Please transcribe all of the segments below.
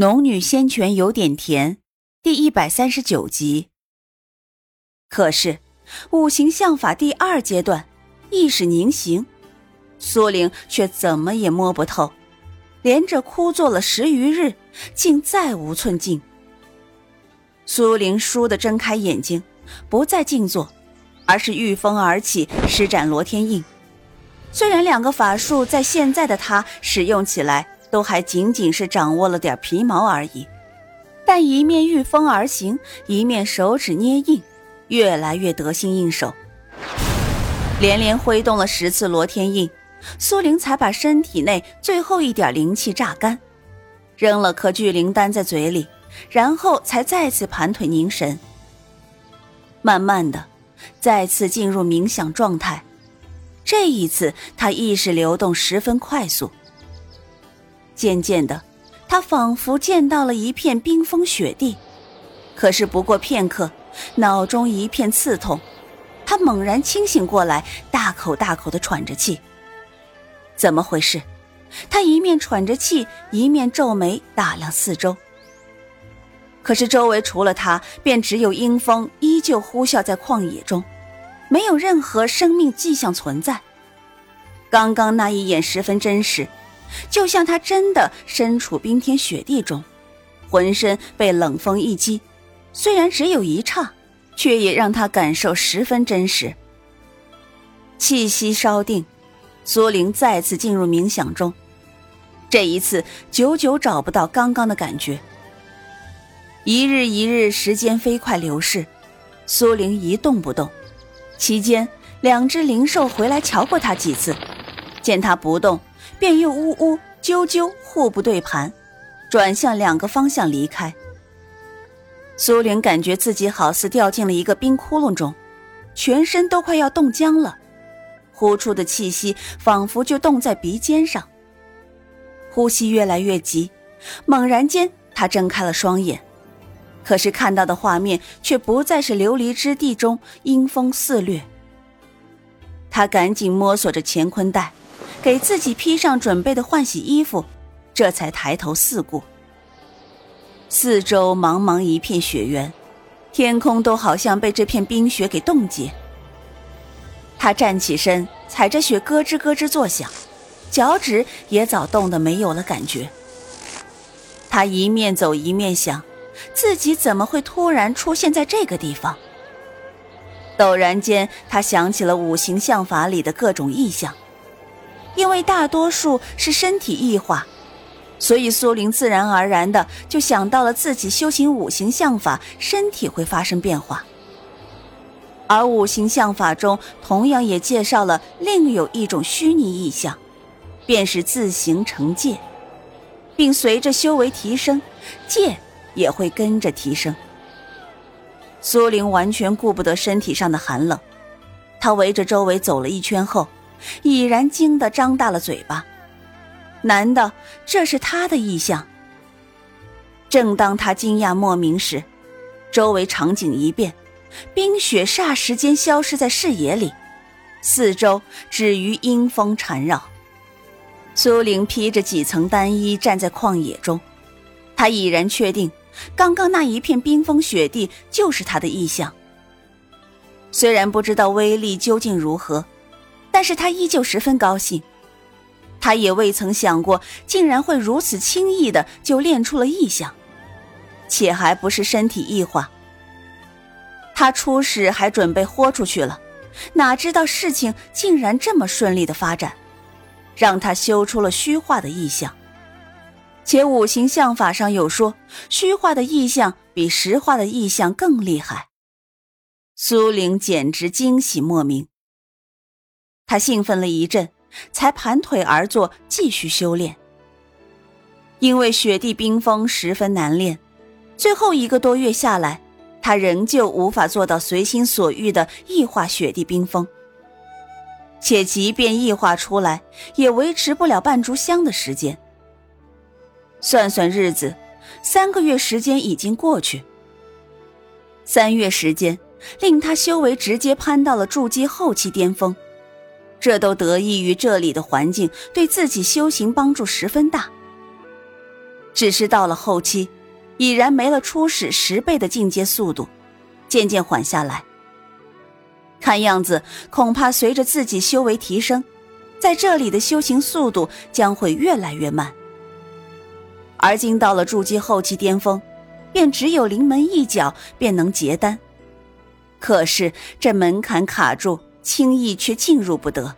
农女仙泉有点甜，第一百三十九集。可是，五行相法第二阶段，意识凝形，苏玲却怎么也摸不透，连着枯坐了十余日，竟再无寸进。苏玲倏地睁开眼睛，不再静坐，而是御风而起，施展罗天印。虽然两个法术在现在的他使用起来，都还仅仅是掌握了点皮毛而已，但一面御风而行，一面手指捏印，越来越得心应手。连连挥动了十次罗天印，苏玲才把身体内最后一点灵气榨干，扔了颗聚灵丹在嘴里，然后才再次盘腿凝神。慢慢的，再次进入冥想状态。这一次，他意识流动十分快速。渐渐的，他仿佛见到了一片冰封雪地，可是不过片刻，脑中一片刺痛，他猛然清醒过来，大口大口的喘着气。怎么回事？他一面喘着气，一面皱眉打量四周。可是周围除了他，便只有阴风依旧呼啸在旷野中，没有任何生命迹象存在。刚刚那一眼十分真实。就像他真的身处冰天雪地中，浑身被冷风一击，虽然只有一刹，却也让他感受十分真实。气息稍定，苏玲再次进入冥想中，这一次久久找不到刚刚的感觉。一日一日，时间飞快流逝，苏玲一动不动。期间，两只灵兽回来瞧过他几次，见他不动。便又呜呜啾啾，互不对盘，转向两个方向离开。苏玲感觉自己好似掉进了一个冰窟窿中，全身都快要冻僵了，呼出的气息仿佛就冻在鼻尖上。呼吸越来越急，猛然间，他睁开了双眼，可是看到的画面却不再是琉璃之地中阴风肆虐。他赶紧摸索着乾坤袋。给自己披上准备的换洗衣服，这才抬头四顾。四周茫茫一片雪原，天空都好像被这片冰雪给冻结。他站起身，踩着雪咯吱咯吱作响，脚趾也早冻得没有了感觉。他一面走一面想，自己怎么会突然出现在这个地方？陡然间，他想起了五行相法里的各种异象。因为大多数是身体异化，所以苏玲自然而然的就想到了自己修行五行相法，身体会发生变化。而五行相法中同样也介绍了另有一种虚拟意象，便是自行成界，并随着修为提升，界也会跟着提升。苏玲完全顾不得身体上的寒冷，她围着周围走了一圈后。已然惊得张大了嘴巴，难道这是他的意象？正当他惊讶莫名时，周围场景一变，冰雪霎时间消失在视野里，四周只余阴风缠绕。苏玲披着几层单衣站在旷野中，他已然确定，刚刚那一片冰封雪地就是他的意象。虽然不知道威力究竟如何。但是他依旧十分高兴，他也未曾想过，竟然会如此轻易的就练出了异象，且还不是身体异化。他初始还准备豁出去了，哪知道事情竟然这么顺利的发展，让他修出了虚化的异象。且五行相法上有说，虚化的异象比实化的异象更厉害。苏玲简直惊喜莫名。他兴奋了一阵，才盘腿而坐，继续修炼。因为雪地冰封十分难练，最后一个多月下来，他仍旧无法做到随心所欲的异化雪地冰封。且即便异化出来，也维持不了半炷香的时间。算算日子，三个月时间已经过去。三月时间，令他修为直接攀到了筑基后期巅峰。这都得益于这里的环境对自己修行帮助十分大。只是到了后期，已然没了初始十倍的进阶速度，渐渐缓下来。看样子，恐怕随着自己修为提升，在这里的修行速度将会越来越慢。而今到了筑基后期巅峰，便只有临门一脚便能结丹。可是这门槛卡住，轻易却进入不得。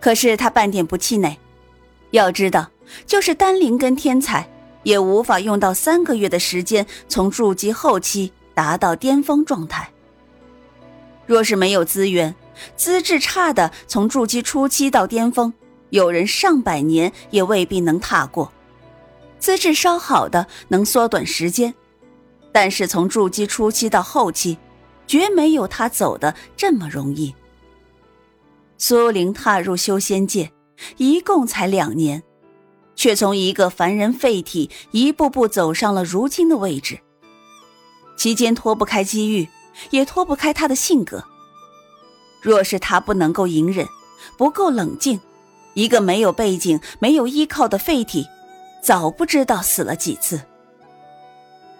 可是他半点不气馁，要知道，就是丹灵根天才，也无法用到三个月的时间从筑基后期达到巅峰状态。若是没有资源，资质差的从筑基初期到巅峰，有人上百年也未必能踏过；资质稍好的能缩短时间，但是从筑基初期到后期，绝没有他走的这么容易。苏玲踏入修仙界，一共才两年，却从一个凡人废体一步步走上了如今的位置。期间脱不开机遇。也脱不开他的性格。若是他不能够隐忍，不够冷静，一个没有背景、没有依靠的废体，早不知道死了几次。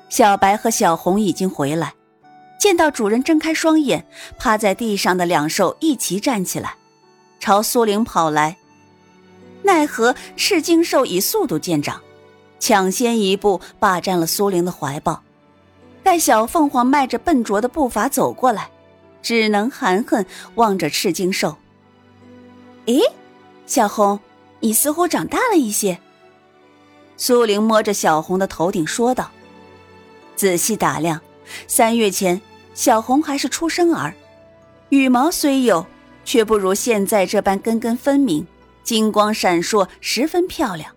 小白和小红已经回来，见到主人睁开双眼，趴在地上的两兽一齐站起来，朝苏玲跑来。奈何赤金兽以速度见长，抢先一步霸占了苏玲的怀抱。待小凤凰迈着笨拙的步伐走过来，只能含恨望着赤金兽。咦，小红，你似乎长大了一些。苏玲摸着小红的头顶说道：“仔细打量，三月前小红还是出生儿，羽毛虽有，却不如现在这般根根分明，金光闪烁，十分漂亮。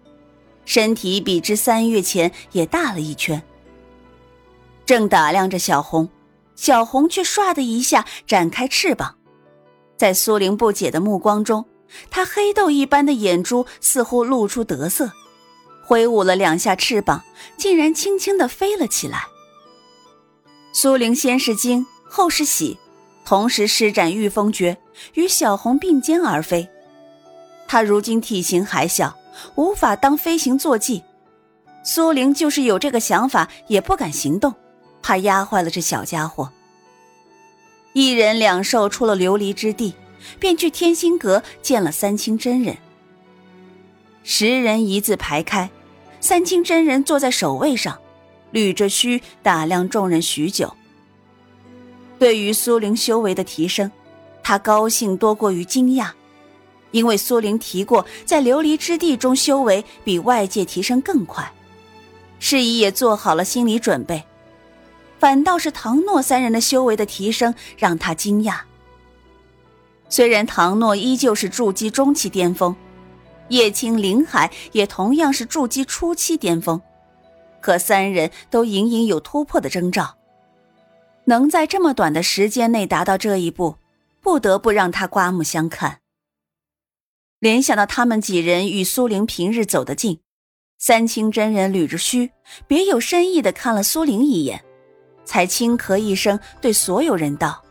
身体比之三月前也大了一圈。”正打量着小红，小红却唰的一下展开翅膀，在苏玲不解的目光中，她黑豆一般的眼珠似乎露出得色，挥舞了两下翅膀，竟然轻轻的飞了起来。苏玲先是惊，后是喜，同时施展御风诀，与小红并肩而飞。她如今体型还小，无法当飞行坐骑，苏玲就是有这个想法，也不敢行动。怕压坏了这小家伙。一人两兽出了琉璃之地，便去天心阁见了三清真人。十人一字排开，三清真人坐在首位上，捋着须打量众人许久。对于苏灵修为的提升，他高兴多过于惊讶，因为苏灵提过，在琉璃之地中修为比外界提升更快，是以也做好了心理准备。反倒是唐诺三人的修为的提升让他惊讶。虽然唐诺依旧是筑基中期巅峰，叶青、林海也同样是筑基初期巅峰，可三人都隐隐有突破的征兆。能在这么短的时间内达到这一步，不得不让他刮目相看。联想到他们几人与苏玲平日走得近，三清真人捋着须，别有深意的看了苏玲一眼。才轻咳一声，对所有人道：“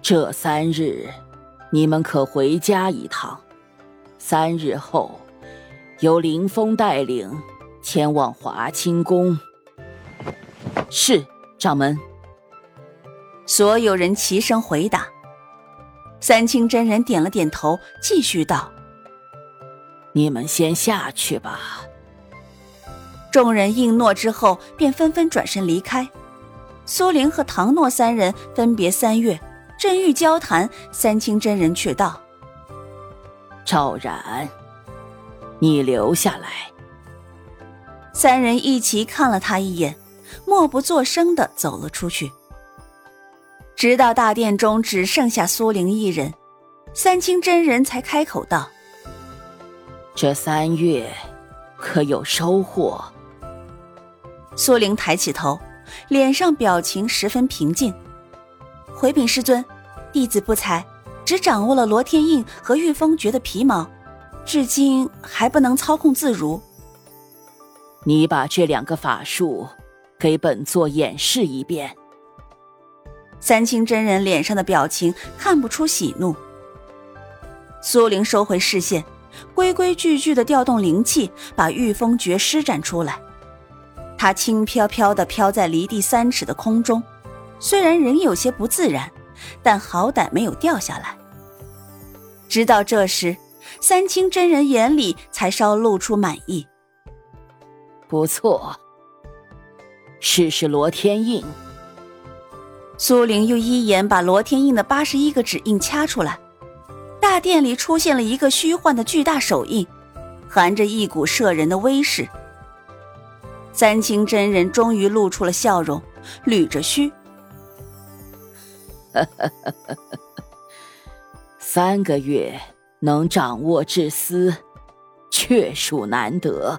这三日，你们可回家一趟。三日后，由林峰带领前往华清宫。”是，掌门。所有人齐声回答。三清真人点了点头，继续道：“你们先下去吧。”众人应诺之后，便纷纷转身离开。苏玲和唐诺三人分别三月，正欲交谈，三清真人却道：“赵然，你留下来。”三人一齐看了他一眼，默不作声的走了出去。直到大殿中只剩下苏玲一人，三清真人才开口道：“这三月可有收获？”苏玲抬起头，脸上表情十分平静。回禀师尊，弟子不才，只掌握了罗天印和御风诀的皮毛，至今还不能操控自如。你把这两个法术给本座演示一遍。三清真人脸上的表情看不出喜怒。苏玲收回视线，规规矩矩的调动灵气，把御风诀施展出来。他轻飘飘的飘在离地三尺的空中，虽然人有些不自然，但好歹没有掉下来。直到这时，三清真人眼里才稍露出满意。不错，试试罗天印。苏玲又一眼把罗天印的八十一个指印掐出来，大殿里出现了一个虚幻的巨大手印，含着一股摄人的威势。三清真人终于露出了笑容，捋着须：“ 三个月能掌握至思，确属难得。”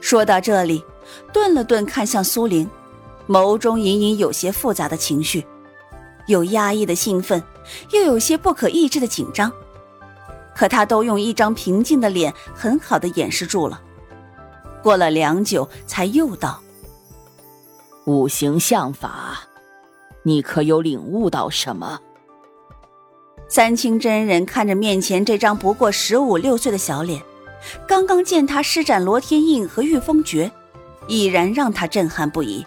说到这里，顿了顿，看向苏玲。眸中隐隐有些复杂的情绪，有压抑的兴奋，又有些不可抑制的紧张，可他都用一张平静的脸很好的掩饰住了。过了良久，才又道：“五行相法，你可有领悟到什么？”三清真人看着面前这张不过十五六岁的小脸，刚刚见他施展罗天印和御风诀，已然让他震撼不已。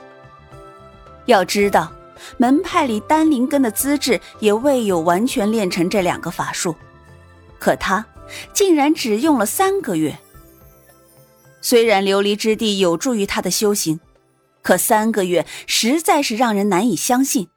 要知道，门派里丹灵根的资质也未有完全练成这两个法术，可他竟然只用了三个月。虽然琉璃之地有助于他的修行，可三个月实在是让人难以相信。